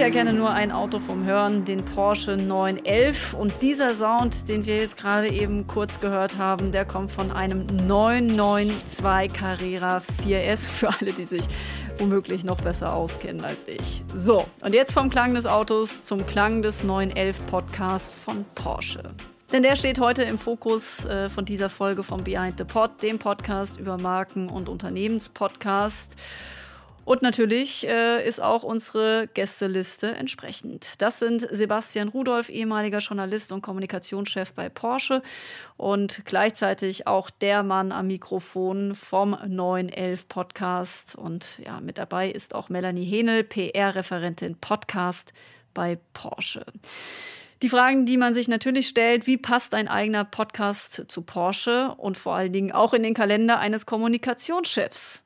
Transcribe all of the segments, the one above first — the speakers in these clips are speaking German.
Ich erkenne nur ein Auto vom Hören, den Porsche 911. Und dieser Sound, den wir jetzt gerade eben kurz gehört haben, der kommt von einem 992 Carrera 4S. Für alle, die sich womöglich noch besser auskennen als ich. So, und jetzt vom Klang des Autos zum Klang des 911 Podcasts von Porsche. Denn der steht heute im Fokus äh, von dieser Folge von Behind the Pod, dem Podcast über Marken- und Unternehmenspodcast. Und natürlich äh, ist auch unsere Gästeliste entsprechend. Das sind Sebastian Rudolph, ehemaliger Journalist und Kommunikationschef bei Porsche und gleichzeitig auch der Mann am Mikrofon vom 911 Podcast. Und ja, mit dabei ist auch Melanie Henel, PR-Referentin Podcast bei Porsche. Die Fragen, die man sich natürlich stellt, wie passt ein eigener Podcast zu Porsche und vor allen Dingen auch in den Kalender eines Kommunikationschefs?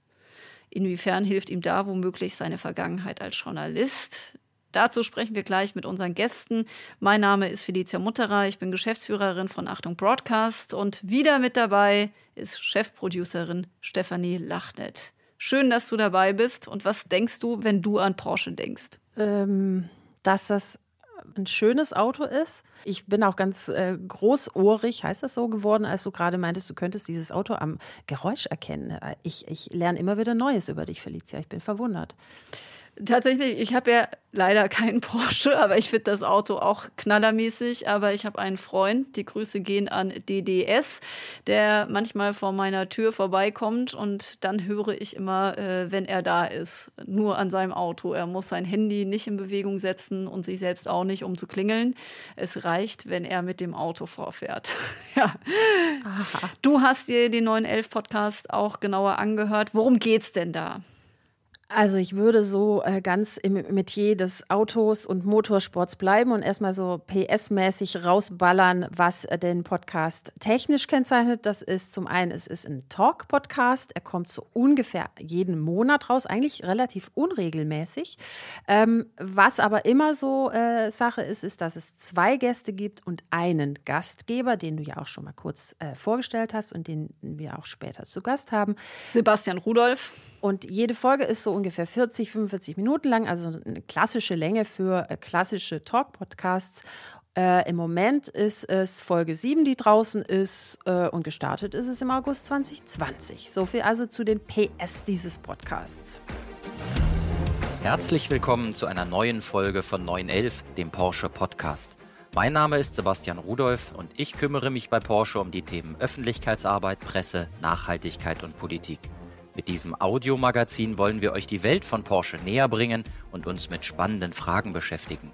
Inwiefern hilft ihm da womöglich seine Vergangenheit als Journalist? Dazu sprechen wir gleich mit unseren Gästen. Mein Name ist Felicia Mutterer, ich bin Geschäftsführerin von Achtung Broadcast und wieder mit dabei ist Chefproducerin Stefanie Lachnet. Schön, dass du dabei bist. Und was denkst du, wenn du an Porsche denkst? Ähm, dass das ein schönes Auto ist. Ich bin auch ganz äh, großohrig, heißt das so geworden, als du gerade meintest, du könntest dieses Auto am Geräusch erkennen. Ich, ich lerne immer wieder Neues über dich, Felicia. Ich bin verwundert. Tatsächlich, ich habe ja leider keinen Porsche, aber ich finde das Auto auch knallermäßig. Aber ich habe einen Freund, die Grüße gehen an DDS, der manchmal vor meiner Tür vorbeikommt und dann höre ich immer, äh, wenn er da ist, nur an seinem Auto. Er muss sein Handy nicht in Bewegung setzen und sich selbst auch nicht, um zu klingeln. Es reicht, wenn er mit dem Auto vorfährt. ja. Aha. Du hast dir den 911 Podcast auch genauer angehört. Worum geht's denn da? Also ich würde so äh, ganz im Metier des Autos und Motorsports bleiben und erstmal so PS-mäßig rausballern, was äh, den Podcast technisch kennzeichnet. Das ist zum einen, es ist ein Talk-Podcast. Er kommt so ungefähr jeden Monat raus, eigentlich relativ unregelmäßig. Ähm, was aber immer so äh, Sache ist, ist, dass es zwei Gäste gibt und einen Gastgeber, den du ja auch schon mal kurz vorgestellt hast und den wir auch später zu Gast haben. Sebastian Rudolph. Und jede Folge ist so ungefähr 40, 45 Minuten lang, also eine klassische Länge für äh, klassische Talk-Podcasts. Äh, Im Moment ist es Folge 7, die draußen ist äh, und gestartet ist es im August 2020. So viel also zu den PS dieses Podcasts. Herzlich willkommen zu einer neuen Folge von 911, dem Porsche Podcast. Mein Name ist Sebastian Rudolph und ich kümmere mich bei Porsche um die Themen Öffentlichkeitsarbeit, Presse, Nachhaltigkeit und Politik. Mit diesem Audiomagazin wollen wir euch die Welt von Porsche näher bringen und uns mit spannenden Fragen beschäftigen.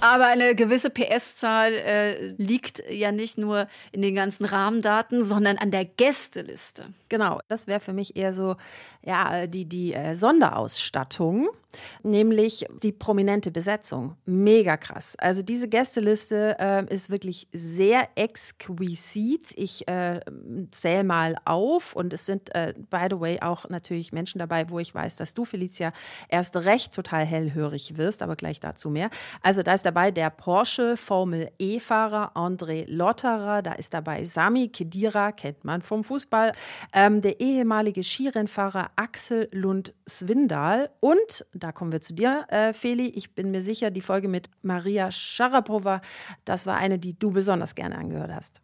Aber eine gewisse PS-Zahl äh, liegt ja nicht nur in den ganzen Rahmendaten, sondern an der Gästeliste. Genau, das wäre für mich eher so ja, die, die äh, Sonderausstattung nämlich die prominente Besetzung. Mega krass. Also diese Gästeliste äh, ist wirklich sehr exquisit. Ich äh, zähle mal auf und es sind, äh, by the way, auch natürlich Menschen dabei, wo ich weiß, dass du, Felicia, erst recht total hellhörig wirst, aber gleich dazu mehr. Also da ist dabei der Porsche Formel E-Fahrer André Lotterer, da ist dabei Sami Kedira, kennt man vom Fußball, ähm, der ehemalige Skirennfahrer Axel Lund Swindal und da kommen wir zu dir, äh, Feli. Ich bin mir sicher, die Folge mit Maria Sharapova, das war eine, die du besonders gerne angehört hast.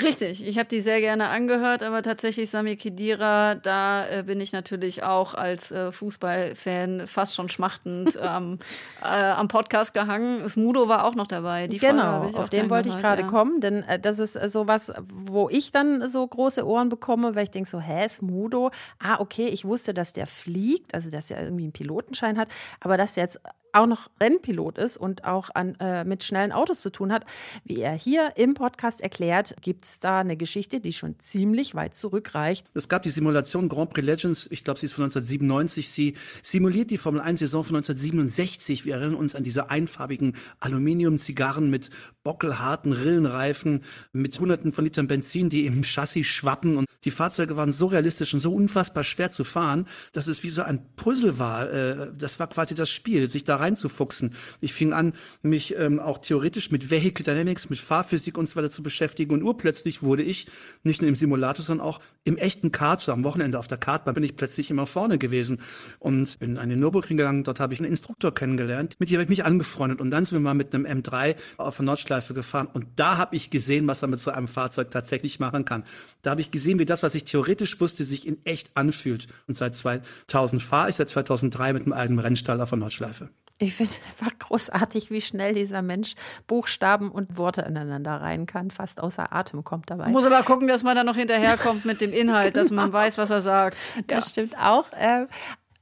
Richtig, ich habe die sehr gerne angehört, aber tatsächlich Sami Khedira, da äh, bin ich natürlich auch als äh, Fußballfan fast schon schmachtend ähm, äh, am Podcast gehangen. Smudo war auch noch dabei. Die genau, auf den wollte ich gerade ja. kommen, denn äh, das ist äh, so was, wo ich dann so große Ohren bekomme, weil ich denke so, hä, Smudo? Ah, okay, ich wusste, dass der fliegt, also dass er irgendwie einen Pilotenschein hat, aber dass der jetzt auch noch Rennpilot ist und auch an, äh, mit schnellen Autos zu tun hat, wie er hier im Podcast erklärt, gibt es da eine Geschichte, die schon ziemlich weit zurückreicht. Es gab die Simulation Grand Prix Legends, ich glaube, sie ist von 1997. Sie simuliert die Formel 1-Saison von 1967. Wir erinnern uns an diese einfarbigen Aluminium-Zigarren mit bockelharten Rillenreifen, mit hunderten von Litern Benzin, die im Chassis schwappen. Und die Fahrzeuge waren so realistisch und so unfassbar schwer zu fahren, dass es wie so ein Puzzle war. Äh, das war quasi das Spiel, sich daran reinzufuchsen. Ich fing an, mich ähm, auch theoretisch mit Vehicle Dynamics, mit Fahrphysik und so weiter zu beschäftigen. Und urplötzlich wurde ich nicht nur im Simulator, sondern auch im echten Kart, so am Wochenende auf der Kartbahn, bin ich plötzlich immer vorne gewesen und bin an den Nürburgring gegangen. Dort habe ich einen Instruktor kennengelernt. Mit dem habe ich mich angefreundet. Und dann sind wir mal mit einem M3 auf der Nordschleife gefahren. Und da habe ich gesehen, was man mit so einem Fahrzeug tatsächlich machen kann. Da habe ich gesehen, wie das, was ich theoretisch wusste, sich in echt anfühlt. Und seit 2000 fahre ich, seit 2003 mit einem eigenen Rennstall auf der Nordschleife. Ich finde einfach großartig, wie schnell dieser Mensch Buchstaben und Worte ineinander rein kann. Fast außer Atem kommt dabei. Muss aber gucken, dass man da noch hinterherkommt mit dem Inhalt, dass man weiß, was er sagt. Das ja. stimmt auch. Äh,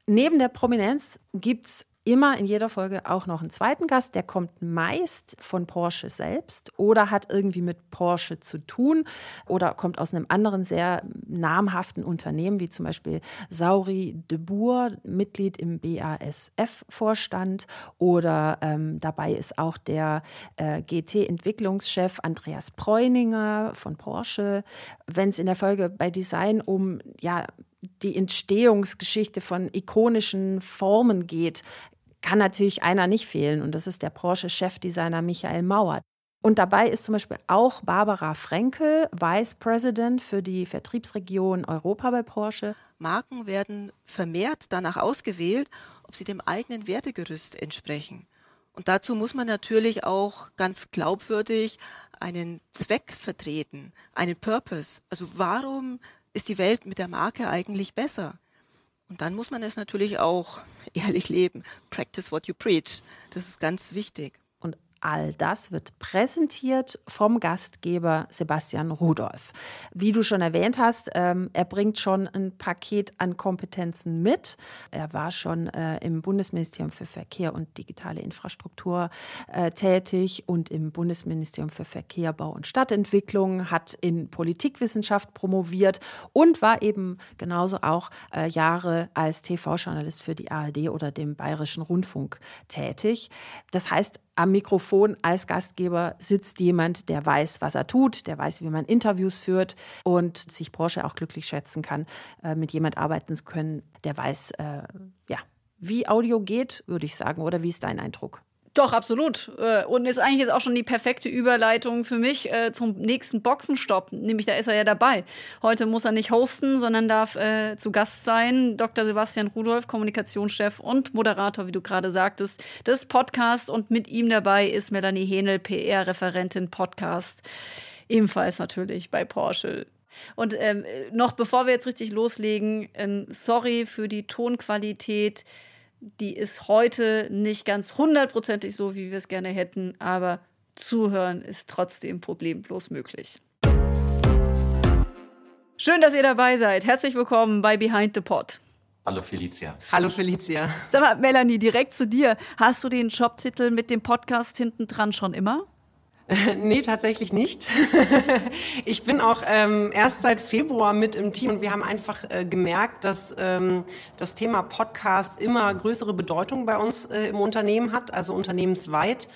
neben der Prominenz gibt es immer in jeder Folge auch noch einen zweiten Gast. Der kommt meist von Porsche selbst oder hat irgendwie mit Porsche zu tun oder kommt aus einem anderen sehr namhaften Unternehmen, wie zum Beispiel Sauri de Boer, Mitglied im BASF-Vorstand. Oder ähm, dabei ist auch der äh, GT-Entwicklungschef Andreas Preuninger von Porsche. Wenn es in der Folge bei Design um ja, die Entstehungsgeschichte von ikonischen Formen geht, kann natürlich einer nicht fehlen und das ist der Porsche-Chefdesigner Michael Mauer. Und dabei ist zum Beispiel auch Barbara Frenkel, Vice President für die Vertriebsregion Europa bei Porsche. Marken werden vermehrt danach ausgewählt, ob sie dem eigenen Wertegerüst entsprechen. Und dazu muss man natürlich auch ganz glaubwürdig einen Zweck vertreten, einen Purpose. Also warum ist die Welt mit der Marke eigentlich besser? Und dann muss man es natürlich auch ehrlich leben. Practice what you preach. Das ist ganz wichtig. All das wird präsentiert vom Gastgeber Sebastian Rudolph. Wie du schon erwähnt hast, ähm, er bringt schon ein Paket an Kompetenzen mit. Er war schon äh, im Bundesministerium für Verkehr und digitale Infrastruktur äh, tätig und im Bundesministerium für Verkehr, Bau und Stadtentwicklung, hat in Politikwissenschaft promoviert und war eben genauso auch äh, Jahre als TV-Journalist für die ARD oder dem Bayerischen Rundfunk tätig. Das heißt, am Mikrofon als Gastgeber sitzt jemand, der weiß, was er tut, der weiß, wie man Interviews führt und sich Porsche auch glücklich schätzen kann, äh, mit jemand arbeiten zu können, der weiß, äh, ja, wie Audio geht, würde ich sagen. Oder wie ist dein Eindruck? Doch, absolut. Äh, und ist eigentlich jetzt auch schon die perfekte Überleitung für mich äh, zum nächsten Boxenstopp. Nämlich, da ist er ja dabei. Heute muss er nicht hosten, sondern darf äh, zu Gast sein. Dr. Sebastian Rudolph, Kommunikationschef und Moderator, wie du gerade sagtest, des Podcasts. Und mit ihm dabei ist Melanie Henel, PR-Referentin Podcast. Ebenfalls natürlich bei Porsche. Und ähm, noch bevor wir jetzt richtig loslegen, ähm, sorry für die Tonqualität die ist heute nicht ganz hundertprozentig so, wie wir es gerne hätten, aber zuhören ist trotzdem problemlos möglich. Schön, dass ihr dabei seid. Herzlich willkommen bei Behind the Pod. Hallo Felicia. Hallo Felicia. Sag mal, Melanie, direkt zu dir. Hast du den Jobtitel mit dem Podcast hinten dran schon immer? nee, tatsächlich nicht. ich bin auch ähm, erst seit Februar mit im Team und wir haben einfach äh, gemerkt, dass ähm, das Thema Podcast immer größere Bedeutung bei uns äh, im Unternehmen hat, also unternehmensweit.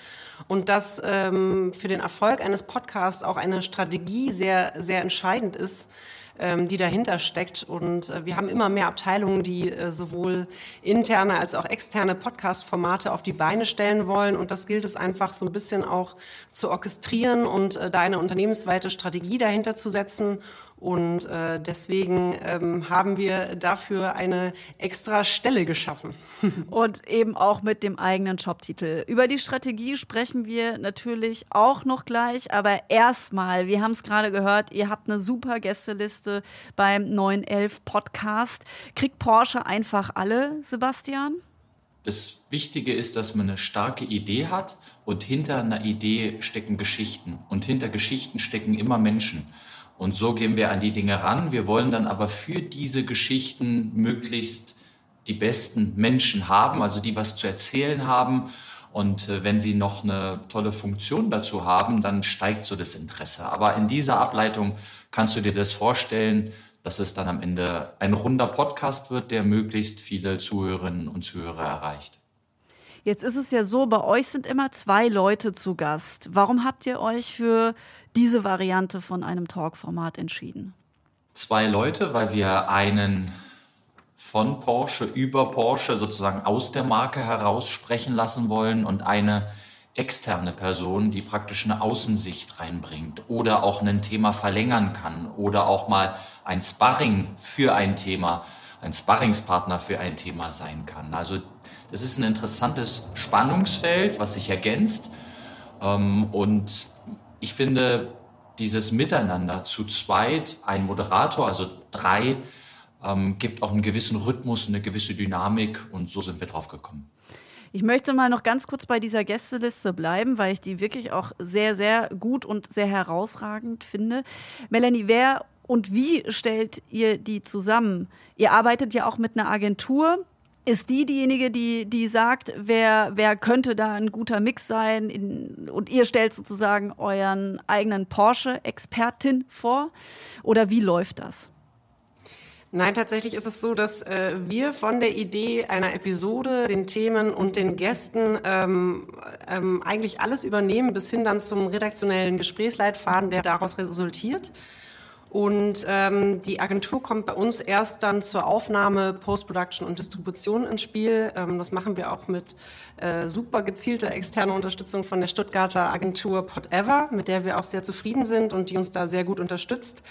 Und dass ähm, für den Erfolg eines Podcasts auch eine Strategie sehr, sehr entscheidend ist die dahinter steckt. Und äh, wir haben immer mehr Abteilungen, die äh, sowohl interne als auch externe Podcast-Formate auf die Beine stellen wollen. Und das gilt es einfach so ein bisschen auch zu orchestrieren und äh, da eine unternehmensweite Strategie dahinter zu setzen und äh, deswegen ähm, haben wir dafür eine extra Stelle geschaffen. Und eben auch mit dem eigenen Jobtitel. Über die Strategie sprechen wir natürlich auch noch gleich. Aber erstmal, wir haben es gerade gehört, ihr habt eine super Gästeliste beim 911 Podcast. Kriegt Porsche einfach alle, Sebastian? Das Wichtige ist, dass man eine starke Idee hat und hinter einer Idee stecken Geschichten und hinter Geschichten stecken immer Menschen. Und so gehen wir an die Dinge ran. Wir wollen dann aber für diese Geschichten möglichst die besten Menschen haben, also die was zu erzählen haben. Und äh, wenn sie noch eine tolle Funktion dazu haben, dann steigt so das Interesse. Aber in dieser Ableitung kannst du dir das vorstellen, dass es dann am Ende ein runder Podcast wird, der möglichst viele Zuhörerinnen und Zuhörer erreicht. Jetzt ist es ja so, bei euch sind immer zwei Leute zu Gast. Warum habt ihr euch für diese Variante von einem Talk-Format entschieden? Zwei Leute, weil wir einen von Porsche über Porsche sozusagen aus der Marke heraus sprechen lassen wollen und eine externe Person, die praktisch eine Außensicht reinbringt oder auch ein Thema verlängern kann oder auch mal ein Sparring für ein Thema, ein Sparringspartner für ein Thema sein kann. Also das ist ein interessantes Spannungsfeld, was sich ergänzt. Ähm, und ich finde, dieses Miteinander zu zweit, ein Moderator, also drei, ähm, gibt auch einen gewissen Rhythmus, eine gewisse Dynamik und so sind wir drauf gekommen. Ich möchte mal noch ganz kurz bei dieser Gästeliste bleiben, weil ich die wirklich auch sehr, sehr gut und sehr herausragend finde. Melanie, wer und wie stellt ihr die zusammen? Ihr arbeitet ja auch mit einer Agentur. Ist die diejenige, die, die sagt, wer, wer könnte da ein guter Mix sein? In, und ihr stellt sozusagen euren eigenen Porsche-Expertin vor? Oder wie läuft das? Nein, tatsächlich ist es so, dass äh, wir von der Idee einer Episode, den Themen und den Gästen ähm, ähm, eigentlich alles übernehmen, bis hin dann zum redaktionellen Gesprächsleitfaden, der daraus resultiert. Und ähm, die Agentur kommt bei uns erst dann zur Aufnahme, Post-Production und Distribution ins Spiel. Ähm, das machen wir auch mit äh, super gezielter externer Unterstützung von der Stuttgarter Agentur Potever, mit der wir auch sehr zufrieden sind und die uns da sehr gut unterstützt.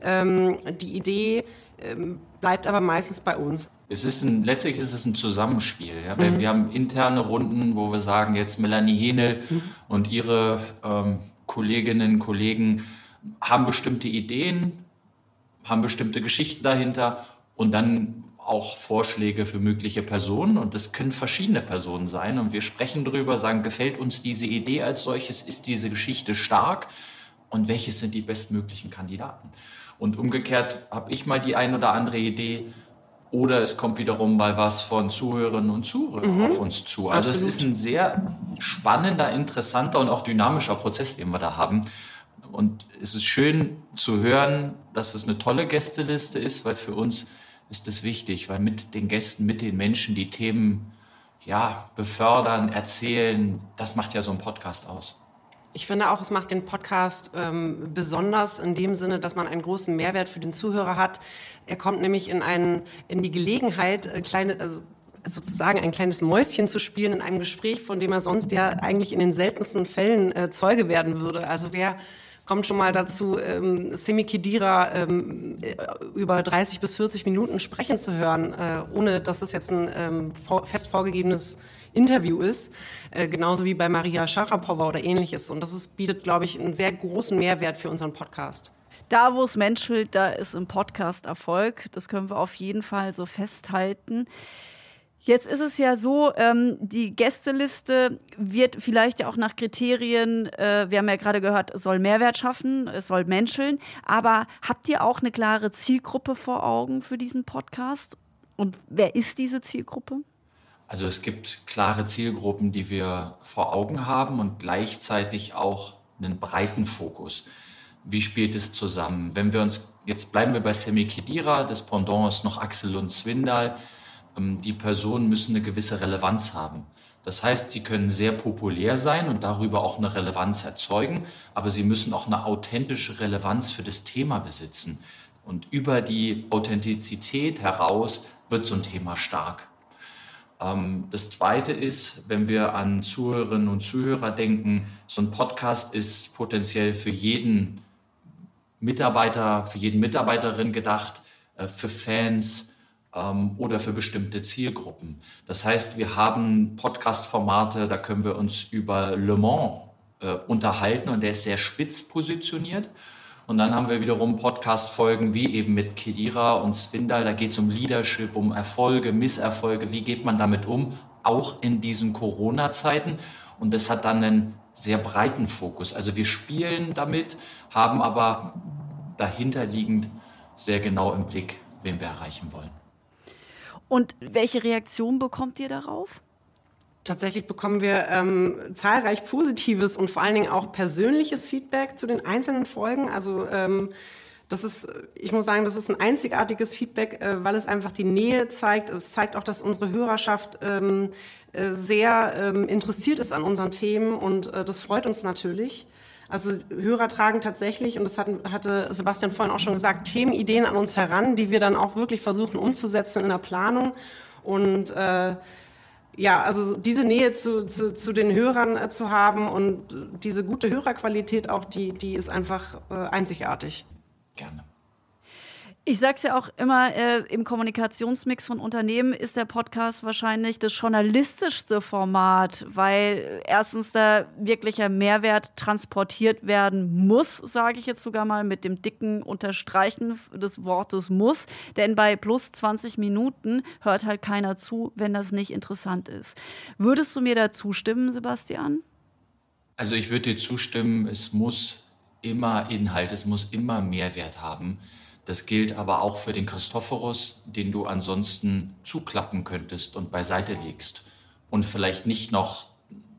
Ähm, die Idee ähm, bleibt aber meistens bei uns. Es ist ein, letztlich ist es ein Zusammenspiel. Ja? Mhm. Wir haben interne Runden, wo wir sagen, jetzt Melanie Henel mhm. und ihre ähm, Kolleginnen und Kollegen haben bestimmte Ideen, haben bestimmte Geschichten dahinter und dann auch Vorschläge für mögliche Personen und das können verschiedene Personen sein und wir sprechen darüber, sagen, gefällt uns diese Idee als solches, ist diese Geschichte stark und welches sind die bestmöglichen Kandidaten. Und umgekehrt habe ich mal die ein oder andere Idee oder es kommt wiederum mal was von Zuhörerinnen und Zuhörern mhm. auf uns zu. Also Absolut. es ist ein sehr spannender, interessanter und auch dynamischer Prozess, den wir da haben. Und es ist schön zu hören, dass es eine tolle Gästeliste ist, weil für uns ist das wichtig, weil mit den Gästen, mit den Menschen die Themen ja, befördern, erzählen, das macht ja so ein Podcast aus. Ich finde auch, es macht den Podcast ähm, besonders in dem Sinne, dass man einen großen Mehrwert für den Zuhörer hat. Er kommt nämlich in, einen, in die Gelegenheit, äh, kleine, also sozusagen ein kleines Mäuschen zu spielen in einem Gespräch, von dem er sonst ja eigentlich in den seltensten Fällen äh, Zeuge werden würde. Also wer kommt schon mal dazu, ähm, Semi Khedira ähm, äh, über 30 bis 40 Minuten sprechen zu hören, äh, ohne dass es jetzt ein ähm, vor, fest vorgegebenes Interview ist, äh, genauso wie bei Maria Sharapova oder ähnliches. Und das ist, bietet, glaube ich, einen sehr großen Mehrwert für unseren Podcast. Da, wo es menschelt, da ist im Podcast Erfolg. Das können wir auf jeden Fall so festhalten. Jetzt ist es ja so, ähm, die Gästeliste wird vielleicht ja auch nach Kriterien, äh, wir haben ja gerade gehört, soll Mehrwert schaffen, es soll menscheln. Aber habt ihr auch eine klare Zielgruppe vor Augen für diesen Podcast? Und wer ist diese Zielgruppe? Also es gibt klare Zielgruppen, die wir vor Augen haben und gleichzeitig auch einen breiten Fokus. Wie spielt es zusammen? Wenn wir uns, jetzt bleiben wir bei Semi Kedira, das Pendant ist noch Axel und Zwindal. Ähm, die Personen müssen eine gewisse Relevanz haben. Das heißt, sie können sehr populär sein und darüber auch eine Relevanz erzeugen, aber sie müssen auch eine authentische Relevanz für das Thema besitzen. Und über die Authentizität heraus wird so ein Thema stark. Ähm, das Zweite ist, wenn wir an Zuhörerinnen und Zuhörer denken, so ein Podcast ist potenziell für jeden Mitarbeiter, für jeden Mitarbeiterin gedacht, äh, für Fans ähm, oder für bestimmte Zielgruppen. Das heißt, wir haben Podcast-Formate, da können wir uns über Le Mans äh, unterhalten und der ist sehr spitz positioniert. Und dann haben wir wiederum Podcast-Folgen wie eben mit Kedira und Swindal. Da geht es um Leadership, um Erfolge, Misserfolge. Wie geht man damit um? Auch in diesen Corona-Zeiten. Und das hat dann einen sehr breiten Fokus. Also wir spielen damit, haben aber dahinterliegend sehr genau im Blick, wen wir erreichen wollen. Und welche Reaktion bekommt ihr darauf? Tatsächlich bekommen wir ähm, zahlreich positives und vor allen Dingen auch persönliches Feedback zu den einzelnen Folgen. Also ähm, das ist, ich muss sagen, das ist ein einzigartiges Feedback, äh, weil es einfach die Nähe zeigt. Es zeigt auch, dass unsere Hörerschaft ähm, äh, sehr ähm, interessiert ist an unseren Themen und äh, das freut uns natürlich. Also Hörer tragen tatsächlich, und das hat, hatte Sebastian vorhin auch schon gesagt, Themenideen an uns heran, die wir dann auch wirklich versuchen umzusetzen in der Planung. Und äh, ja, also diese Nähe zu, zu, zu den Hörern äh, zu haben und diese gute Hörerqualität auch, die, die ist einfach äh, einzigartig. Gerne. Ich sage es ja auch immer, äh, im Kommunikationsmix von Unternehmen ist der Podcast wahrscheinlich das journalistischste Format, weil erstens da wirklicher Mehrwert transportiert werden muss, sage ich jetzt sogar mal mit dem dicken Unterstreichen des Wortes muss. Denn bei plus 20 Minuten hört halt keiner zu, wenn das nicht interessant ist. Würdest du mir da zustimmen, Sebastian? Also ich würde dir zustimmen, es muss immer Inhalt, es muss immer Mehrwert haben. Das gilt aber auch für den Christophorus, den du ansonsten zuklappen könntest und beiseite legst und vielleicht nicht noch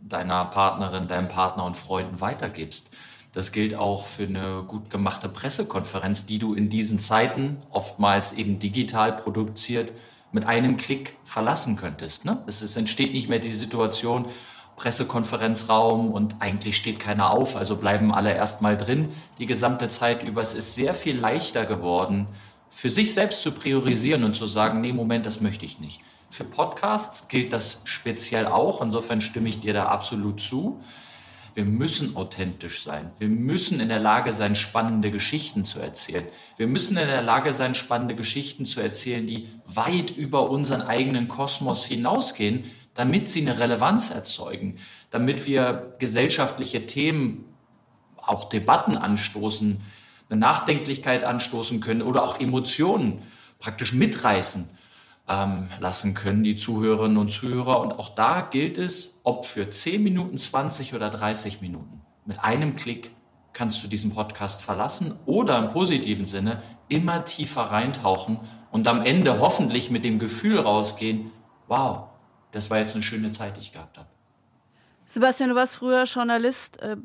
deiner Partnerin, deinem Partner und Freunden weitergibst. Das gilt auch für eine gut gemachte Pressekonferenz, die du in diesen Zeiten, oftmals eben digital produziert, mit einem Klick verlassen könntest. Ne? Es, es entsteht nicht mehr die Situation, Pressekonferenzraum und eigentlich steht keiner auf, also bleiben alle erstmal drin die gesamte Zeit über. Es ist sehr viel leichter geworden, für sich selbst zu priorisieren und zu sagen, nee, Moment, das möchte ich nicht. Für Podcasts gilt das speziell auch, insofern stimme ich dir da absolut zu. Wir müssen authentisch sein. Wir müssen in der Lage sein, spannende Geschichten zu erzählen. Wir müssen in der Lage sein, spannende Geschichten zu erzählen, die weit über unseren eigenen Kosmos hinausgehen, damit sie eine Relevanz erzeugen, damit wir gesellschaftliche Themen, auch Debatten anstoßen, eine Nachdenklichkeit anstoßen können oder auch Emotionen praktisch mitreißen ähm, lassen können, die Zuhörerinnen und Zuhörer. Und auch da gilt es, ob für 10 Minuten, 20 oder 30 Minuten, mit einem Klick kannst du diesen Podcast verlassen oder im positiven Sinne immer tiefer reintauchen und am Ende hoffentlich mit dem Gefühl rausgehen, wow, das war jetzt eine schöne Zeit, die ich gehabt habe. Sebastian, du warst früher Journalist, äh,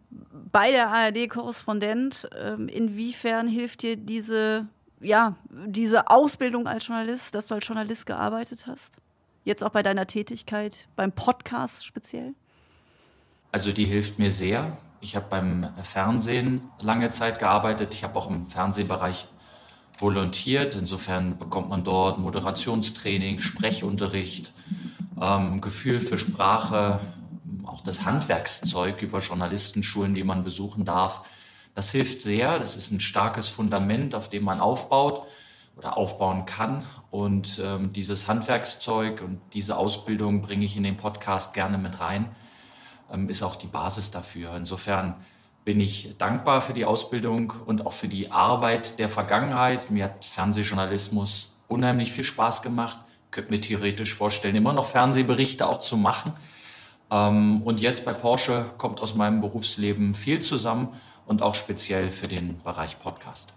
bei der ARD Korrespondent. Ähm, inwiefern hilft dir diese, ja, diese Ausbildung als Journalist, dass du als Journalist gearbeitet hast? Jetzt auch bei deiner Tätigkeit, beim Podcast speziell? Also die hilft mir sehr. Ich habe beim Fernsehen lange Zeit gearbeitet. Ich habe auch im Fernsehbereich volontiert. Insofern bekommt man dort Moderationstraining, Sprechunterricht, ähm, Gefühl für Sprache, auch das Handwerkszeug über Journalistenschulen, die man besuchen darf. Das hilft sehr. Das ist ein starkes Fundament, auf dem man aufbaut oder aufbauen kann. Und ähm, dieses Handwerkszeug und diese Ausbildung bringe ich in den Podcast gerne mit rein, ähm, ist auch die Basis dafür. Insofern bin ich dankbar für die Ausbildung und auch für die Arbeit der Vergangenheit. Mir hat Fernsehjournalismus unheimlich viel Spaß gemacht könnte mir theoretisch vorstellen, immer noch Fernsehberichte auch zu machen. Ähm, und jetzt bei Porsche kommt aus meinem Berufsleben viel zusammen und auch speziell für den Bereich Podcast.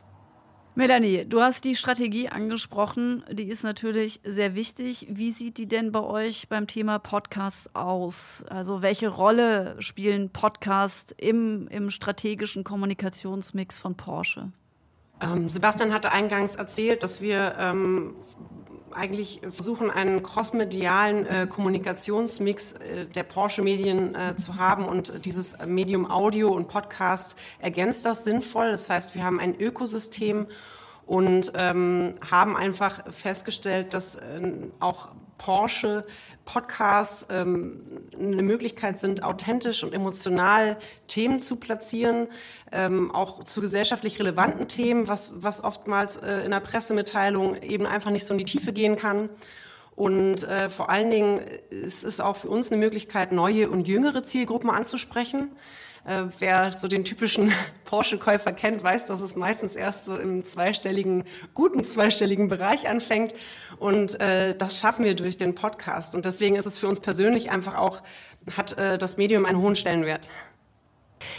Melanie, du hast die Strategie angesprochen, die ist natürlich sehr wichtig. Wie sieht die denn bei euch beim Thema Podcast aus? Also welche Rolle spielen Podcasts im, im strategischen Kommunikationsmix von Porsche? Ähm, Sebastian hatte eingangs erzählt, dass wir ähm, eigentlich versuchen, einen crossmedialen äh, Kommunikationsmix äh, der Porsche-Medien äh, zu haben und dieses Medium Audio und Podcast ergänzt das sinnvoll. Das heißt, wir haben ein Ökosystem und ähm, haben einfach festgestellt, dass äh, auch Porsche Podcasts ähm, eine Möglichkeit sind, authentisch und emotional Themen zu platzieren, ähm, auch zu gesellschaftlich relevanten Themen, was, was oftmals äh, in der Pressemitteilung eben einfach nicht so in die Tiefe gehen kann. Und äh, vor allen Dingen ist es auch für uns eine Möglichkeit, neue und jüngere Zielgruppen anzusprechen. Äh, wer so den typischen Porsche-Käufer kennt, weiß, dass es meistens erst so im zweistelligen, guten zweistelligen Bereich anfängt. Und äh, das schaffen wir durch den Podcast. Und deswegen ist es für uns persönlich einfach auch, hat äh, das Medium einen hohen Stellenwert.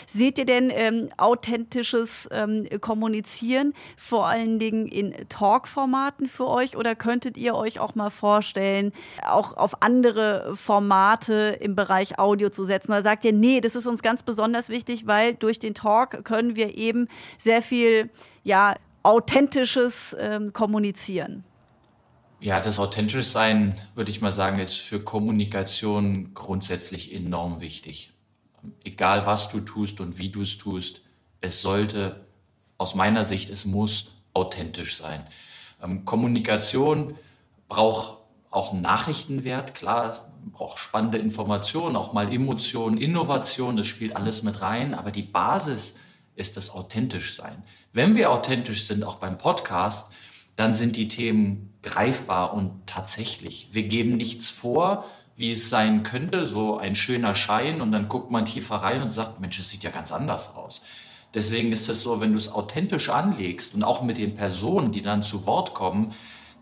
Seht ihr denn ähm, authentisches ähm, Kommunizieren vor allen Dingen in Talk-Formaten für euch oder könntet ihr euch auch mal vorstellen, auch auf andere Formate im Bereich Audio zu setzen? Oder sagt ihr, nee, das ist uns ganz besonders wichtig, weil durch den Talk können wir eben sehr viel ja, authentisches ähm, kommunizieren? Ja, das authentisch sein, würde ich mal sagen, ist für Kommunikation grundsätzlich enorm wichtig. Egal was du tust und wie du es tust, es sollte aus meiner Sicht, es muss authentisch sein. Ähm, Kommunikation braucht auch einen Nachrichtenwert, klar, braucht spannende Informationen, auch mal Emotionen, Innovation, das spielt alles mit rein, aber die Basis ist das authentisch sein. Wenn wir authentisch sind, auch beim Podcast, dann sind die Themen greifbar und tatsächlich. Wir geben nichts vor, wie es sein könnte, so ein schöner Schein und dann guckt man tiefer rein und sagt, Mensch, es sieht ja ganz anders aus. Deswegen ist es so, wenn du es authentisch anlegst und auch mit den Personen, die dann zu Wort kommen,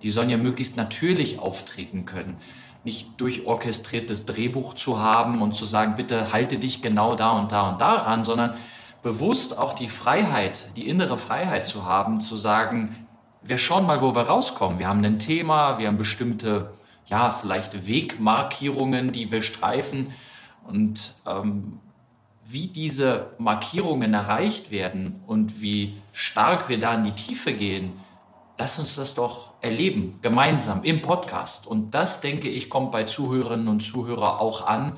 die sollen ja möglichst natürlich auftreten können. Nicht durchorchestriertes Drehbuch zu haben und zu sagen, bitte halte dich genau da und da und daran, sondern bewusst auch die Freiheit, die innere Freiheit zu haben, zu sagen, wir schauen mal, wo wir rauskommen. Wir haben ein Thema, wir haben bestimmte ja, vielleicht Wegmarkierungen, die wir streifen. Und ähm, wie diese Markierungen erreicht werden und wie stark wir da in die Tiefe gehen, lass uns das doch erleben, gemeinsam im Podcast. Und das, denke ich, kommt bei Zuhörerinnen und Zuhörern auch an,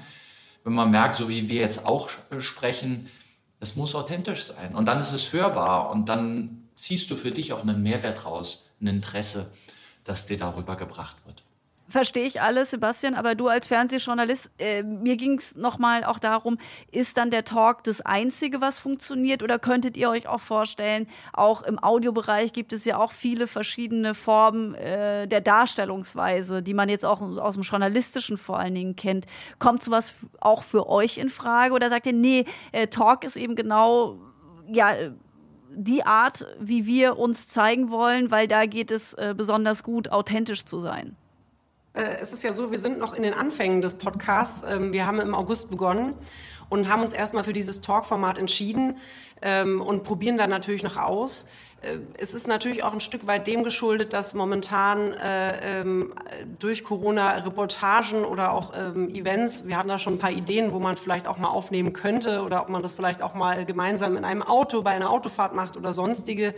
wenn man merkt, so wie wir jetzt auch sprechen, es muss authentisch sein. Und dann ist es hörbar und dann ziehst du für dich auch einen Mehrwert raus, ein Interesse, das dir darüber gebracht wird verstehe ich alles, Sebastian, aber du als Fernsehjournalist, äh, mir ging es nochmal auch darum, ist dann der Talk das Einzige, was funktioniert oder könntet ihr euch auch vorstellen, auch im Audiobereich gibt es ja auch viele verschiedene Formen äh, der Darstellungsweise, die man jetzt auch aus dem Journalistischen vor allen Dingen kennt. Kommt sowas auch für euch in Frage oder sagt ihr, nee, äh, Talk ist eben genau, ja, die Art, wie wir uns zeigen wollen, weil da geht es äh, besonders gut, authentisch zu sein? Äh, es ist ja so, wir sind noch in den Anfängen des Podcasts. Ähm, wir haben im August begonnen und haben uns erstmal für dieses Talk-Format entschieden ähm, und probieren dann natürlich noch aus. Äh, es ist natürlich auch ein Stück weit dem geschuldet, dass momentan äh, ähm, durch Corona Reportagen oder auch ähm, Events, wir hatten da schon ein paar Ideen, wo man vielleicht auch mal aufnehmen könnte oder ob man das vielleicht auch mal gemeinsam in einem Auto bei einer Autofahrt macht oder sonstige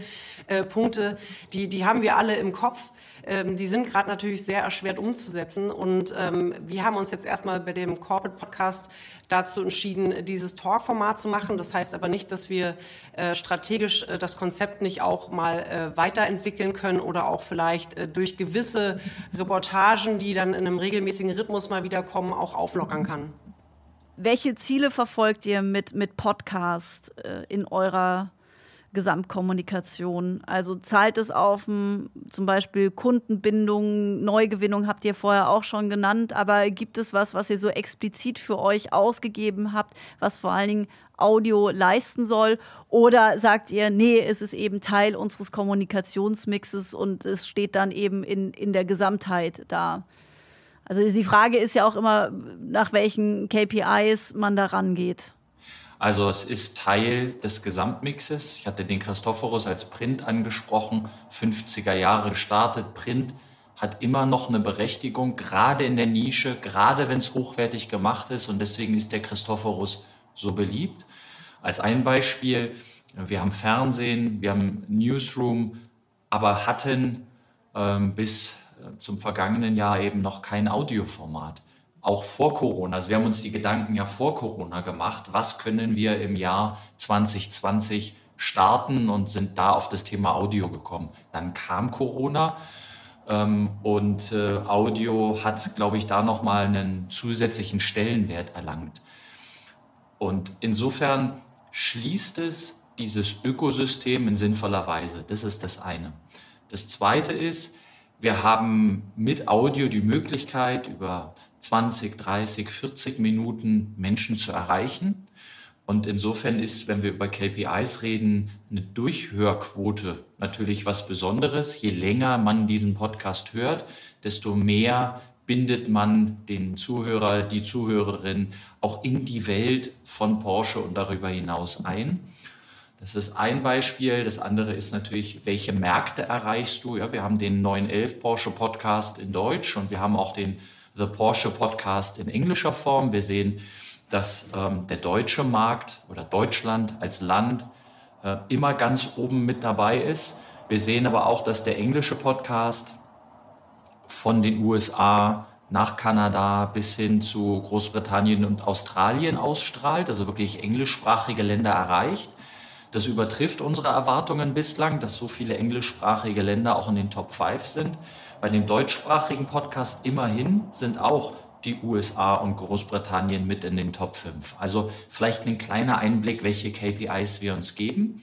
äh, Punkte, die, die haben wir alle im Kopf. Ähm, die sind gerade natürlich sehr erschwert umzusetzen. Und ähm, wir haben uns jetzt erstmal bei dem Corporate Podcast dazu entschieden, dieses Talk-Format zu machen. Das heißt aber nicht, dass wir äh, strategisch äh, das Konzept nicht auch mal äh, weiterentwickeln können oder auch vielleicht äh, durch gewisse Reportagen, die dann in einem regelmäßigen Rhythmus mal wieder kommen, auch auflockern kann. Welche Ziele verfolgt ihr mit, mit Podcast äh, in eurer Gesamtkommunikation. Also zahlt es auf zum Beispiel Kundenbindung, Neugewinnung habt ihr vorher auch schon genannt, aber gibt es was, was ihr so explizit für euch ausgegeben habt, was vor allen Dingen Audio leisten soll? Oder sagt ihr, nee, es ist eben Teil unseres Kommunikationsmixes und es steht dann eben in, in der Gesamtheit da? Also die Frage ist ja auch immer, nach welchen KPIs man da rangeht. Also es ist Teil des Gesamtmixes. Ich hatte den Christophorus als Print angesprochen, 50er Jahre gestartet. Print hat immer noch eine Berechtigung, gerade in der Nische, gerade wenn es hochwertig gemacht ist. Und deswegen ist der Christophorus so beliebt. Als ein Beispiel, wir haben Fernsehen, wir haben Newsroom, aber hatten ähm, bis äh, zum vergangenen Jahr eben noch kein Audioformat auch vor Corona, also wir haben uns die Gedanken ja vor Corona gemacht, was können wir im Jahr 2020 starten und sind da auf das Thema Audio gekommen. Dann kam Corona ähm, und äh, Audio hat, glaube ich, da nochmal einen zusätzlichen Stellenwert erlangt. Und insofern schließt es dieses Ökosystem in sinnvoller Weise. Das ist das eine. Das zweite ist, wir haben mit Audio die Möglichkeit, über 20, 30, 40 Minuten Menschen zu erreichen. Und insofern ist, wenn wir über KPIs reden, eine Durchhörquote natürlich was Besonderes. Je länger man diesen Podcast hört, desto mehr bindet man den Zuhörer, die Zuhörerin auch in die Welt von Porsche und darüber hinaus ein. Das ist ein Beispiel. Das andere ist natürlich, welche Märkte erreichst du? Ja, wir haben den 911 Porsche Podcast in Deutsch und wir haben auch den The Porsche Podcast in englischer Form. Wir sehen, dass ähm, der deutsche Markt oder Deutschland als Land äh, immer ganz oben mit dabei ist. Wir sehen aber auch, dass der englische Podcast von den USA nach Kanada bis hin zu Großbritannien und Australien ausstrahlt, also wirklich englischsprachige Länder erreicht. Das übertrifft unsere Erwartungen bislang, dass so viele englischsprachige Länder auch in den Top 5 sind. Bei dem deutschsprachigen Podcast immerhin sind auch die USA und Großbritannien mit in den Top 5. Also vielleicht ein kleiner Einblick, welche KPIs wir uns geben.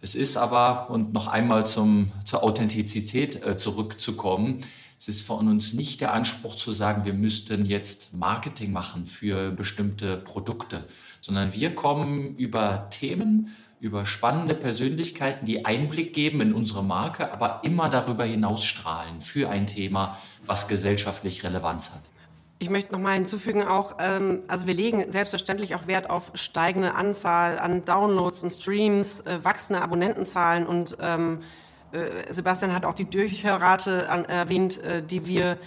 Es ist aber, und noch einmal zum, zur Authentizität äh, zurückzukommen, es ist von uns nicht der Anspruch zu sagen, wir müssten jetzt Marketing machen für bestimmte Produkte, sondern wir kommen über Themen, über spannende Persönlichkeiten, die Einblick geben in unsere Marke, aber immer darüber hinaus strahlen für ein Thema, was gesellschaftlich Relevanz hat. Ich möchte noch mal hinzufügen, auch, ähm, also wir legen selbstverständlich auch Wert auf steigende Anzahl an Downloads und Streams, äh, wachsende Abonnentenzahlen und ähm, äh, Sebastian hat auch die Durchhörrate an, erwähnt, äh, die wir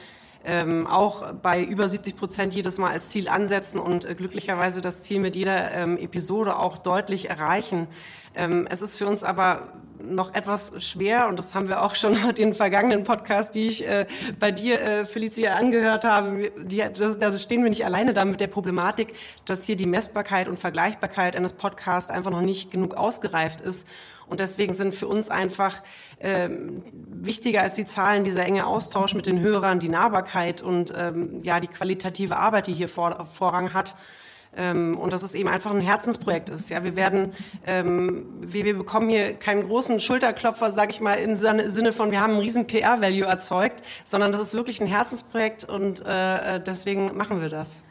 ähm, auch bei über 70 Prozent jedes Mal als Ziel ansetzen und äh, glücklicherweise das Ziel mit jeder ähm, Episode auch deutlich erreichen. Ähm, es ist für uns aber noch etwas schwer und das haben wir auch schon den vergangenen Podcast, die ich äh, bei dir, äh, Felicia, angehört habe. Die, das, da stehen wir nicht alleine da mit der Problematik, dass hier die Messbarkeit und Vergleichbarkeit eines Podcasts einfach noch nicht genug ausgereift ist. Und deswegen sind für uns einfach ähm, wichtiger als die Zahlen dieser enge Austausch mit den Hörern, die Nahbarkeit und ähm, ja die qualitative Arbeit, die hier vor, Vorrang hat. Ähm, und dass es eben einfach ein Herzensprojekt ist. Ja, wir werden, ähm, wir, wir bekommen hier keinen großen Schulterklopfer, sage ich mal, im Sinne von, wir haben einen riesen PR-Value erzeugt, sondern das ist wirklich ein Herzensprojekt und äh, deswegen machen wir das.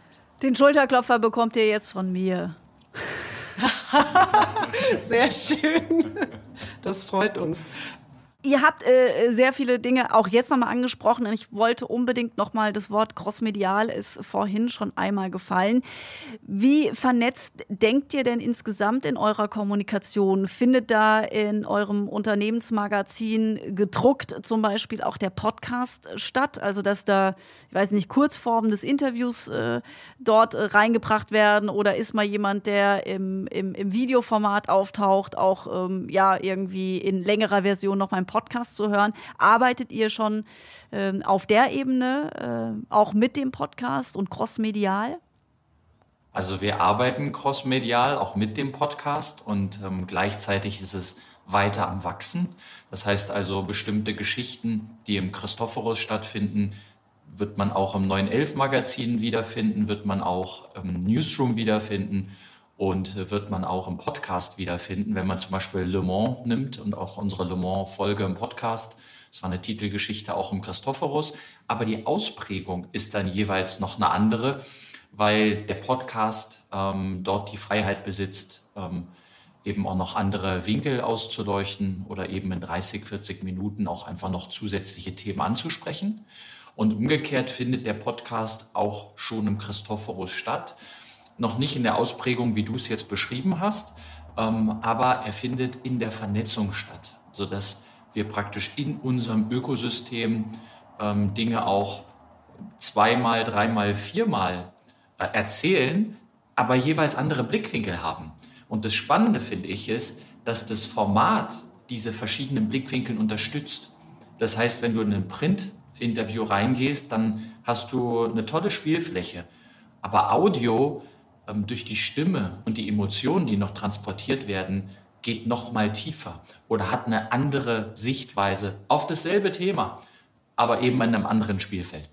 Den Schulterklopfer bekommt ihr jetzt von mir. Sehr schön. Das freut uns. Ihr habt äh, sehr viele Dinge auch jetzt nochmal angesprochen und ich wollte unbedingt nochmal das Wort crossmedial ist vorhin schon einmal gefallen. Wie vernetzt denkt ihr denn insgesamt in eurer Kommunikation? Findet da in eurem Unternehmensmagazin gedruckt zum Beispiel auch der Podcast statt? Also dass da, ich weiß nicht, Kurzformen des Interviews äh, dort äh, reingebracht werden oder ist mal jemand, der im, im, im Videoformat auftaucht, auch ähm, ja irgendwie in längerer Version noch mal Podcast zu hören. Arbeitet ihr schon äh, auf der Ebene, äh, auch mit dem Podcast und crossmedial? Also wir arbeiten crossmedial, auch mit dem Podcast und ähm, gleichzeitig ist es weiter am Wachsen. Das heißt also, bestimmte Geschichten, die im Christophorus stattfinden, wird man auch im 911 Magazin wiederfinden, wird man auch im Newsroom wiederfinden und wird man auch im Podcast wiederfinden, wenn man zum Beispiel Le Mans nimmt und auch unsere Le Mans-Folge im Podcast. Das war eine Titelgeschichte auch im Christophorus. Aber die Ausprägung ist dann jeweils noch eine andere, weil der Podcast ähm, dort die Freiheit besitzt, ähm, eben auch noch andere Winkel auszuleuchten oder eben in 30, 40 Minuten auch einfach noch zusätzliche Themen anzusprechen. Und umgekehrt findet der Podcast auch schon im Christophorus statt noch nicht in der Ausprägung, wie du es jetzt beschrieben hast, ähm, aber er findet in der Vernetzung statt, sodass wir praktisch in unserem Ökosystem ähm, Dinge auch zweimal, dreimal, viermal äh, erzählen, aber jeweils andere Blickwinkel haben. Und das Spannende finde ich ist, dass das Format diese verschiedenen Blickwinkel unterstützt. Das heißt, wenn du in ein Print-Interview reingehst, dann hast du eine tolle Spielfläche. Aber Audio durch die Stimme und die Emotionen, die noch transportiert werden, geht noch mal tiefer oder hat eine andere Sichtweise auf dasselbe Thema, aber eben in einem anderen Spielfeld.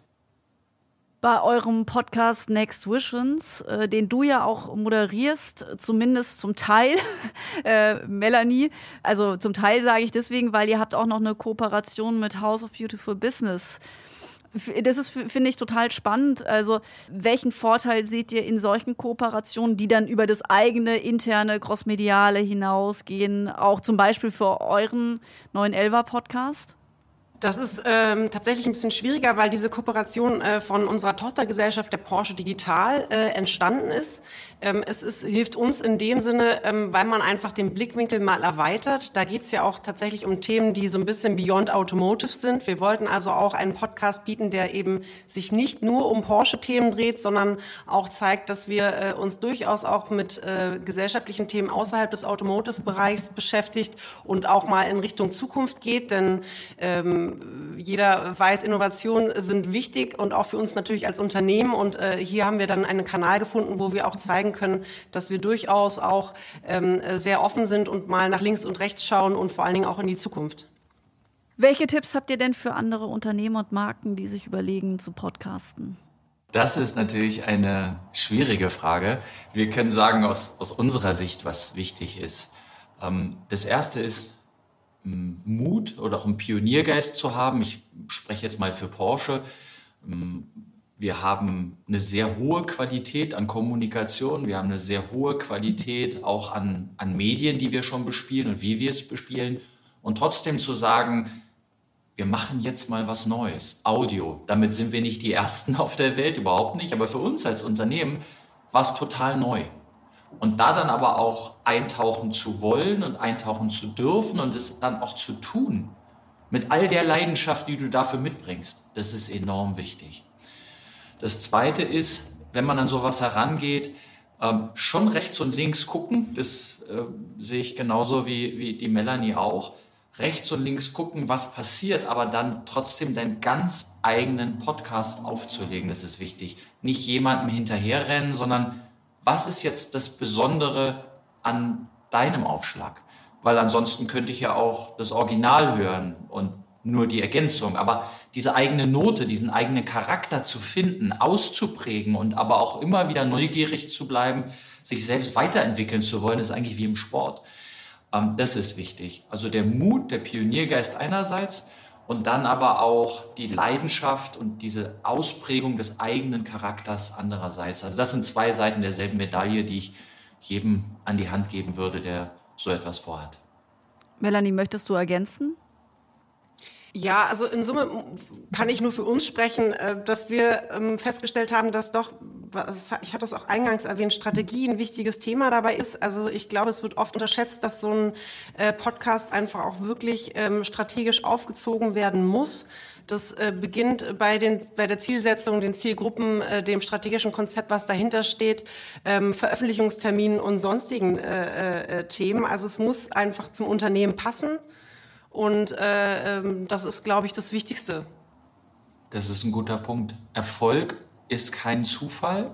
Bei eurem Podcast Next Visions, äh, den du ja auch moderierst, zumindest zum Teil, äh, Melanie, also zum Teil sage ich deswegen, weil ihr habt auch noch eine Kooperation mit House of Beautiful Business das ist, finde ich, total spannend. Also, welchen Vorteil seht ihr in solchen Kooperationen, die dann über das eigene interne Crossmediale hinausgehen, auch zum Beispiel für euren neuen Elva-Podcast? Das ist ähm, tatsächlich ein bisschen schwieriger, weil diese Kooperation äh, von unserer Tochtergesellschaft der Porsche Digital äh, entstanden ist. Ähm, es ist, hilft uns in dem Sinne, ähm, weil man einfach den Blickwinkel mal erweitert. Da geht es ja auch tatsächlich um Themen, die so ein bisschen beyond automotive sind. Wir wollten also auch einen Podcast bieten, der eben sich nicht nur um Porsche-Themen dreht, sondern auch zeigt, dass wir äh, uns durchaus auch mit äh, gesellschaftlichen Themen außerhalb des Automotive-Bereichs beschäftigt und auch mal in Richtung Zukunft geht. Denn ähm, jeder weiß, Innovationen sind wichtig und auch für uns natürlich als Unternehmen. Und äh, hier haben wir dann einen Kanal gefunden, wo wir auch zeigen können, dass wir durchaus auch ähm, sehr offen sind und mal nach links und rechts schauen und vor allen Dingen auch in die Zukunft. Welche Tipps habt ihr denn für andere Unternehmen und Marken, die sich überlegen zu podcasten? Das ist natürlich eine schwierige Frage. Wir können sagen aus, aus unserer Sicht, was wichtig ist. Ähm, das erste ist, Mut oder auch einen Pioniergeist zu haben. Ich spreche jetzt mal für Porsche. Wir haben eine sehr hohe Qualität an Kommunikation. Wir haben eine sehr hohe Qualität auch an, an Medien, die wir schon bespielen und wie wir es bespielen. Und trotzdem zu sagen, wir machen jetzt mal was Neues. Audio. Damit sind wir nicht die Ersten auf der Welt, überhaupt nicht. Aber für uns als Unternehmen war es total neu. Und da dann aber auch eintauchen zu wollen und eintauchen zu dürfen und es dann auch zu tun, mit all der Leidenschaft, die du dafür mitbringst, das ist enorm wichtig. Das Zweite ist, wenn man an sowas herangeht, ähm, schon rechts und links gucken, das äh, sehe ich genauso wie, wie die Melanie auch, rechts und links gucken, was passiert, aber dann trotzdem deinen ganz eigenen Podcast aufzulegen, das ist wichtig. Nicht jemandem hinterherrennen, sondern was ist jetzt das Besondere an deinem Aufschlag? Weil ansonsten könnte ich ja auch das Original hören und nur die Ergänzung. Aber diese eigene Note, diesen eigenen Charakter zu finden, auszuprägen und aber auch immer wieder neugierig zu bleiben, sich selbst weiterentwickeln zu wollen, ist eigentlich wie im Sport. Ähm, das ist wichtig. Also der Mut, der Pioniergeist einerseits und dann aber auch die Leidenschaft und diese Ausprägung des eigenen Charakters andererseits. Also das sind zwei Seiten derselben Medaille, die ich jedem an die Hand geben würde, der so etwas vorhat. Melanie, möchtest du ergänzen? Ja, also in Summe kann ich nur für uns sprechen, äh, dass wir ähm, festgestellt haben, dass doch, ich hatte es auch eingangs erwähnt, Strategie ein wichtiges Thema dabei ist. Also ich glaube, es wird oft unterschätzt, dass so ein äh, Podcast einfach auch wirklich ähm, strategisch aufgezogen werden muss. Das äh, beginnt bei, den, bei der Zielsetzung, den Zielgruppen, dem strategischen Konzept, was dahinter steht, ähm, Veröffentlichungsterminen und sonstigen Themen. Also es muss einfach zum Unternehmen passen. Und äh, ähm, das ist, glaube ich, das Wichtigste. Das ist ein guter Punkt. Erfolg ist kein Zufall,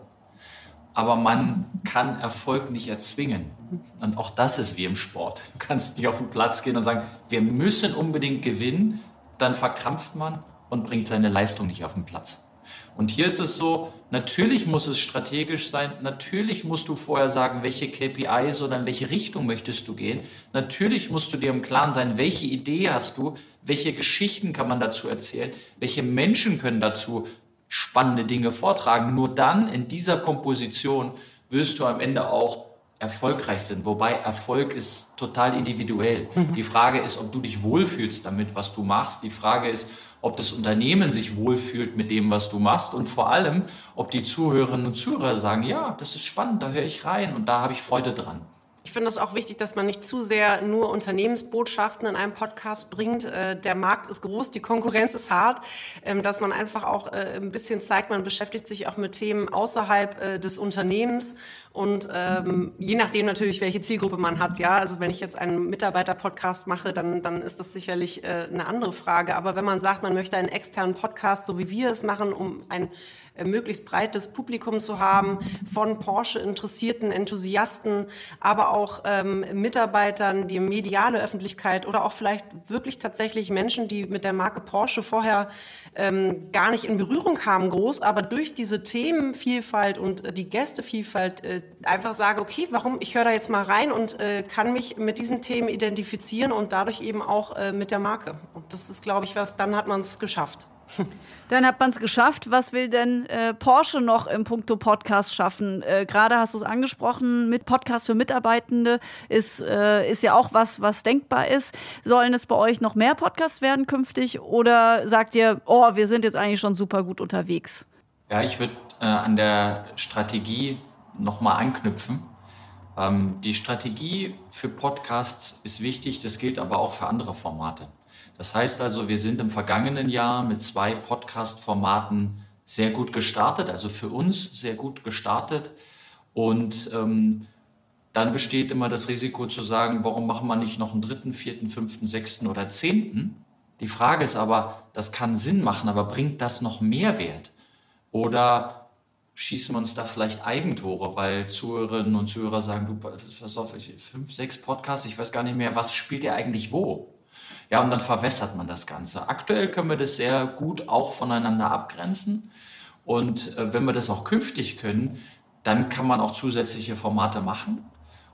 aber man kann Erfolg nicht erzwingen. Und auch das ist wie im Sport. Du kannst nicht auf den Platz gehen und sagen, wir müssen unbedingt gewinnen, dann verkrampft man und bringt seine Leistung nicht auf den Platz. Und hier ist es so, natürlich muss es strategisch sein, natürlich musst du vorher sagen, welche KPIs oder in welche Richtung möchtest du gehen. Natürlich musst du dir im Klaren sein, welche Idee hast du, welche Geschichten kann man dazu erzählen, welche Menschen können dazu spannende Dinge vortragen. Nur dann in dieser Komposition wirst du am Ende auch erfolgreich sind. Wobei Erfolg ist total individuell. Mhm. Die Frage ist, ob du dich wohlfühlst damit, was du machst. Die Frage ist, ob das Unternehmen sich wohlfühlt mit dem, was du machst und vor allem, ob die Zuhörerinnen und Zuhörer sagen, ja, das ist spannend, da höre ich rein und da habe ich Freude dran. Ich finde es auch wichtig, dass man nicht zu sehr nur Unternehmensbotschaften in einem Podcast bringt. Äh, der Markt ist groß, die Konkurrenz ist hart, ähm, dass man einfach auch äh, ein bisschen zeigt, man beschäftigt sich auch mit Themen außerhalb äh, des Unternehmens und ähm, je nachdem natürlich, welche Zielgruppe man hat. Ja, also wenn ich jetzt einen Mitarbeiter-Podcast mache, dann, dann ist das sicherlich eine andere Frage. Aber wenn man sagt, man möchte einen externen Podcast, so wie wir es machen, um ein möglichst breites Publikum zu haben von Porsche-interessierten Enthusiasten, aber auch ähm, Mitarbeitern, die mediale Öffentlichkeit oder auch vielleicht wirklich tatsächlich Menschen, die mit der Marke Porsche vorher ähm, gar nicht in Berührung kamen, groß, aber durch diese Themenvielfalt und äh, die Gästevielfalt äh, einfach sagen, okay, warum, ich höre da jetzt mal rein und äh, kann mich mit diesen Themen identifizieren und dadurch eben auch äh, mit der Marke. Und das ist, glaube ich, was, dann hat man es geschafft. Dann hat man es geschafft. Was will denn äh, Porsche noch im Punkto Podcast schaffen? Äh, Gerade hast du es angesprochen, mit Podcast für Mitarbeitende ist, äh, ist ja auch was, was denkbar ist. Sollen es bei euch noch mehr Podcasts werden künftig oder sagt ihr, oh, wir sind jetzt eigentlich schon super gut unterwegs? Ja, ich würde äh, an der Strategie nochmal anknüpfen. Ähm, die Strategie für Podcasts ist wichtig, das gilt aber auch für andere Formate. Das heißt also, wir sind im vergangenen Jahr mit zwei Podcast-Formaten sehr gut gestartet, also für uns sehr gut gestartet. Und ähm, dann besteht immer das Risiko zu sagen, warum machen wir nicht noch einen dritten, vierten, fünften, sechsten oder zehnten? Die Frage ist aber, das kann Sinn machen, aber bringt das noch Mehrwert? Oder schießen wir uns da vielleicht Eigentore, weil Zuhörerinnen und Zuhörer sagen, du, pass auf, fünf, sechs Podcasts, ich weiß gar nicht mehr, was spielt ihr eigentlich wo? Ja, und dann verwässert man das Ganze. Aktuell können wir das sehr gut auch voneinander abgrenzen. Und äh, wenn wir das auch künftig können, dann kann man auch zusätzliche Formate machen.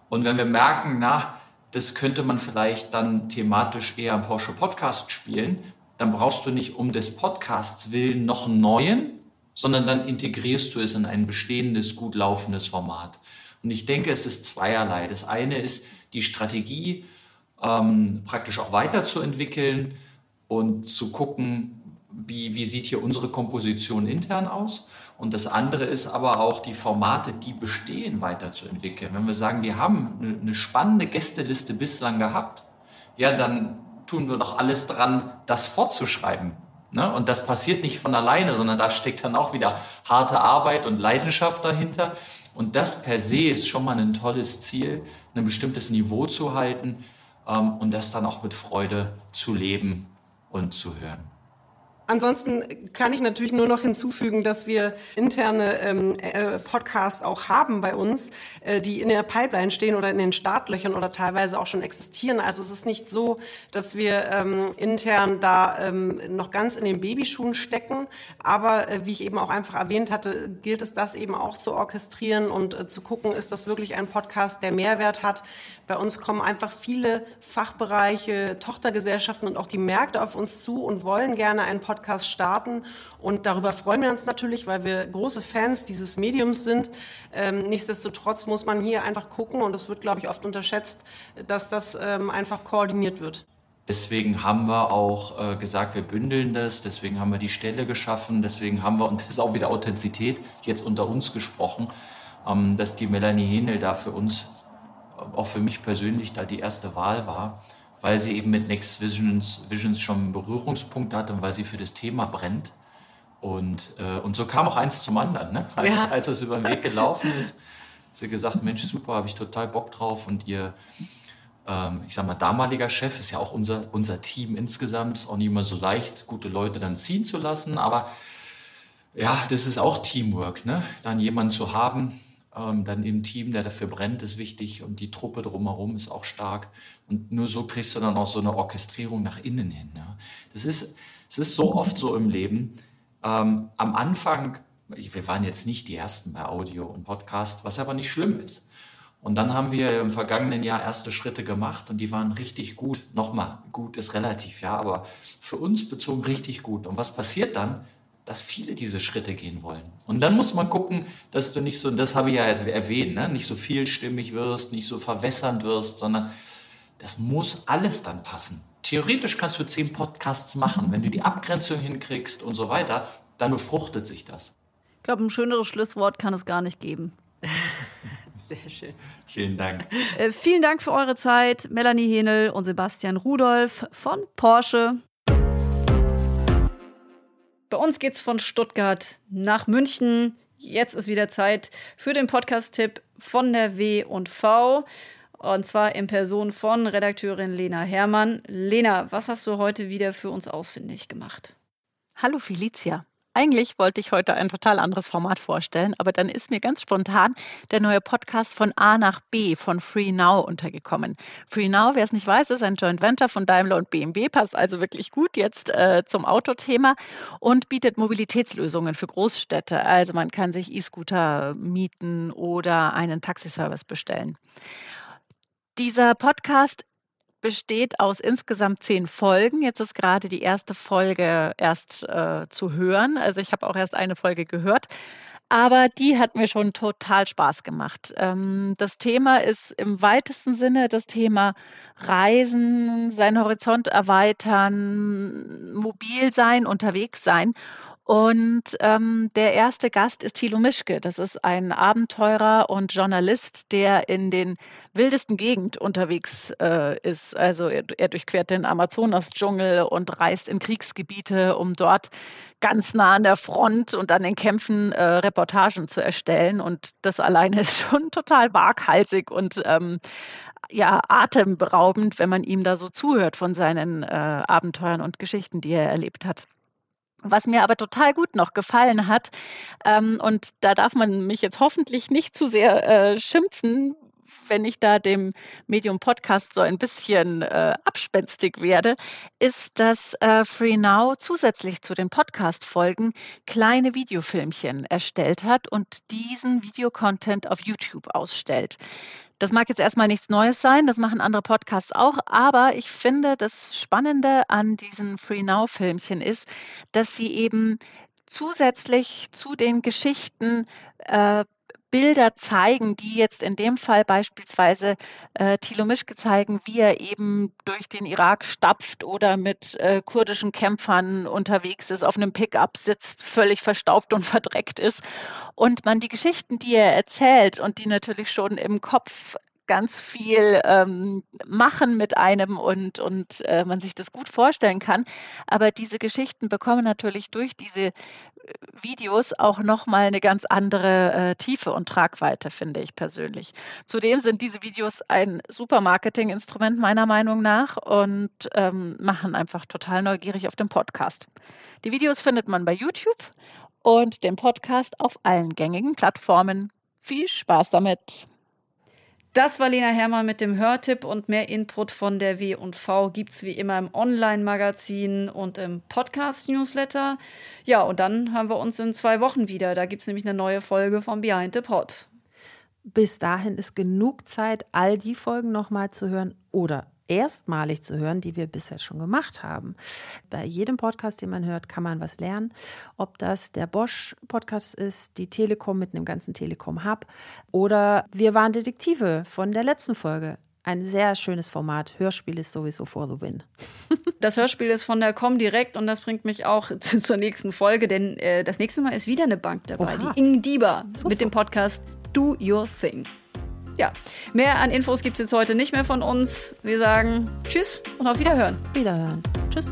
Und wenn wir merken, na, das könnte man vielleicht dann thematisch eher im Porsche Podcast spielen, dann brauchst du nicht um des Podcasts willen noch einen neuen, sondern dann integrierst du es in ein bestehendes, gut laufendes Format. Und ich denke, es ist zweierlei. Das eine ist die Strategie, ähm, praktisch auch weiterzuentwickeln und zu gucken, wie, wie sieht hier unsere Komposition intern aus. Und das andere ist aber auch die Formate, die bestehen, weiterzuentwickeln. Wenn wir sagen, wir haben eine, spannende Gästeliste bislang gehabt, ja, dann tun wir doch alles dran, das fortzuschreiben. Ne? Und das passiert nicht von alleine, sondern da steckt dann auch wieder harte Arbeit und Leidenschaft dahinter. Und das per se ist schon mal ein tolles Ziel, ein bestimmtes Niveau zu halten ähm, und das dann auch mit Freude zu leben und zu hören. Ansonsten kann ich natürlich nur noch hinzufügen, dass wir interne ähm, äh, Podcasts auch haben bei uns, äh, die in der Pipeline stehen oder in den Startlöchern oder teilweise auch schon existieren. Also es ist nicht so, dass wir ähm, intern da ähm, noch ganz in den Babyschuhen stecken. Aber äh, wie ich eben auch einfach erwähnt hatte, gilt es das eben auch zu orchestrieren und äh, zu gucken, ist das wirklich ein Podcast, der Mehrwert hat. Bei uns kommen einfach viele Fachbereiche, Tochtergesellschaften und auch die Märkte auf uns zu und wollen gerne einen Podcast starten. Und darüber freuen wir uns natürlich, weil wir große Fans dieses Mediums sind. Ähm, nichtsdestotrotz muss man hier einfach gucken, und das wird, glaube ich, oft unterschätzt, dass das ähm, einfach koordiniert wird. Deswegen haben wir auch äh, gesagt, wir bündeln das, deswegen haben wir die Stelle geschaffen, deswegen haben wir, und das ist auch wieder Authentizität, jetzt unter uns gesprochen, ähm, dass die Melanie Henel da für uns auch für mich persönlich da die erste Wahl war, weil sie eben mit Next Visions, Visions schon Berührungspunkte hatte und weil sie für das Thema brennt. Und, äh, und so kam auch eins zum anderen. Ne? Als, ja. als es über den Weg gelaufen ist, hat sie gesagt, Mensch, super, habe ich total Bock drauf. Und ihr, ähm, ich sag mal, damaliger Chef ist ja auch unser, unser Team insgesamt. Ist auch nicht immer so leicht, gute Leute dann ziehen zu lassen. Aber ja, das ist auch Teamwork, ne? dann jemanden zu haben, ähm, dann im Team, der dafür brennt, ist wichtig und die Truppe drumherum ist auch stark. Und nur so kriegst du dann auch so eine Orchestrierung nach innen hin. Ja. Das ist, es ist so oft so im Leben. Ähm, am Anfang, wir waren jetzt nicht die Ersten bei Audio und Podcast, was aber nicht schlimm ist. Und dann haben wir im vergangenen Jahr erste Schritte gemacht und die waren richtig gut. Nochmal, gut ist relativ, ja, aber für uns bezogen richtig gut. Und was passiert dann? Dass viele diese Schritte gehen wollen. Und dann muss man gucken, dass du nicht so, das habe ich ja erwähnt, ne? nicht so vielstimmig wirst, nicht so verwässernd wirst, sondern das muss alles dann passen. Theoretisch kannst du zehn Podcasts machen, wenn du die Abgrenzung hinkriegst und so weiter, dann befruchtet sich das. Ich glaube, ein schöneres Schlusswort kann es gar nicht geben. Sehr schön. Vielen Dank. Äh, vielen Dank für eure Zeit, Melanie Henel und Sebastian Rudolph von Porsche. Bei uns geht es von Stuttgart nach München. Jetzt ist wieder Zeit für den Podcast-Tipp von der W und V. Und zwar in Person von Redakteurin Lena Herrmann. Lena, was hast du heute wieder für uns ausfindig gemacht? Hallo Felicia. Eigentlich wollte ich heute ein total anderes Format vorstellen, aber dann ist mir ganz spontan der neue Podcast von A nach B von Free Now untergekommen. Free Now, wer es nicht weiß, ist ein Joint Venture von Daimler und BMW, passt also wirklich gut jetzt äh, zum Autothema und bietet Mobilitätslösungen für Großstädte. Also man kann sich E-Scooter mieten oder einen Taxiservice bestellen. Dieser Podcast besteht aus insgesamt zehn Folgen. Jetzt ist gerade die erste Folge erst äh, zu hören. Also ich habe auch erst eine Folge gehört. Aber die hat mir schon total Spaß gemacht. Ähm, das Thema ist im weitesten Sinne das Thema Reisen, seinen Horizont erweitern, mobil sein, unterwegs sein. Und ähm, der erste Gast ist Thilo Mischke. Das ist ein Abenteurer und Journalist, der in den wildesten Gegend unterwegs äh, ist. Also er, er durchquert den Amazonas-Dschungel und reist in Kriegsgebiete, um dort ganz nah an der Front und an den Kämpfen äh, Reportagen zu erstellen. Und das alleine ist schon total waghalsig und ähm, ja, atemberaubend, wenn man ihm da so zuhört von seinen äh, Abenteuern und Geschichten, die er erlebt hat. Was mir aber total gut noch gefallen hat, ähm, und da darf man mich jetzt hoffentlich nicht zu sehr äh, schimpfen, wenn ich da dem Medium Podcast so ein bisschen äh, abspenstig werde, ist, dass äh, Free Now zusätzlich zu den Podcast-Folgen kleine Videofilmchen erstellt hat und diesen Videocontent auf YouTube ausstellt. Das mag jetzt erstmal nichts Neues sein, das machen andere Podcasts auch, aber ich finde, das Spannende an diesen Free Now-Filmchen ist, dass sie eben zusätzlich zu den Geschichten äh, Bilder zeigen, die jetzt in dem Fall beispielsweise äh, Thilo Mischke zeigen, wie er eben durch den Irak stapft oder mit äh, kurdischen Kämpfern unterwegs ist, auf einem Pickup sitzt, völlig verstaubt und verdreckt ist. Und man die Geschichten, die er erzählt und die natürlich schon im Kopf ganz viel ähm, machen mit einem und, und äh, man sich das gut vorstellen kann. Aber diese Geschichten bekommen natürlich durch diese äh, Videos auch nochmal eine ganz andere äh, Tiefe und Tragweite, finde ich persönlich. Zudem sind diese Videos ein super Marketinginstrument meiner Meinung nach und ähm, machen einfach total neugierig auf den Podcast. Die Videos findet man bei YouTube und den Podcast auf allen gängigen Plattformen. Viel Spaß damit! Das war Lena Herrmann mit dem Hörtipp und mehr Input von der W&V gibt es wie immer im Online-Magazin und im Podcast-Newsletter. Ja, und dann haben wir uns in zwei Wochen wieder. Da gibt es nämlich eine neue Folge von Behind the Pod. Bis dahin ist genug Zeit, all die Folgen nochmal zu hören oder erstmalig zu hören, die wir bisher schon gemacht haben. Bei jedem Podcast, den man hört, kann man was lernen. Ob das der Bosch-Podcast ist, die Telekom mit einem ganzen Telekom-Hub oder Wir waren Detektive von der letzten Folge. Ein sehr schönes Format. Hörspiel ist sowieso for the win. Das Hörspiel ist von der Comdirect und das bringt mich auch zu, zur nächsten Folge, denn äh, das nächste Mal ist wieder eine Bank dabei, Oha. die Ing Dieber so, mit so. dem Podcast Do Your Thing ja, mehr an Infos gibt es jetzt heute nicht mehr von uns. Wir sagen Tschüss und auf Wiederhören. Wiederhören. Tschüss.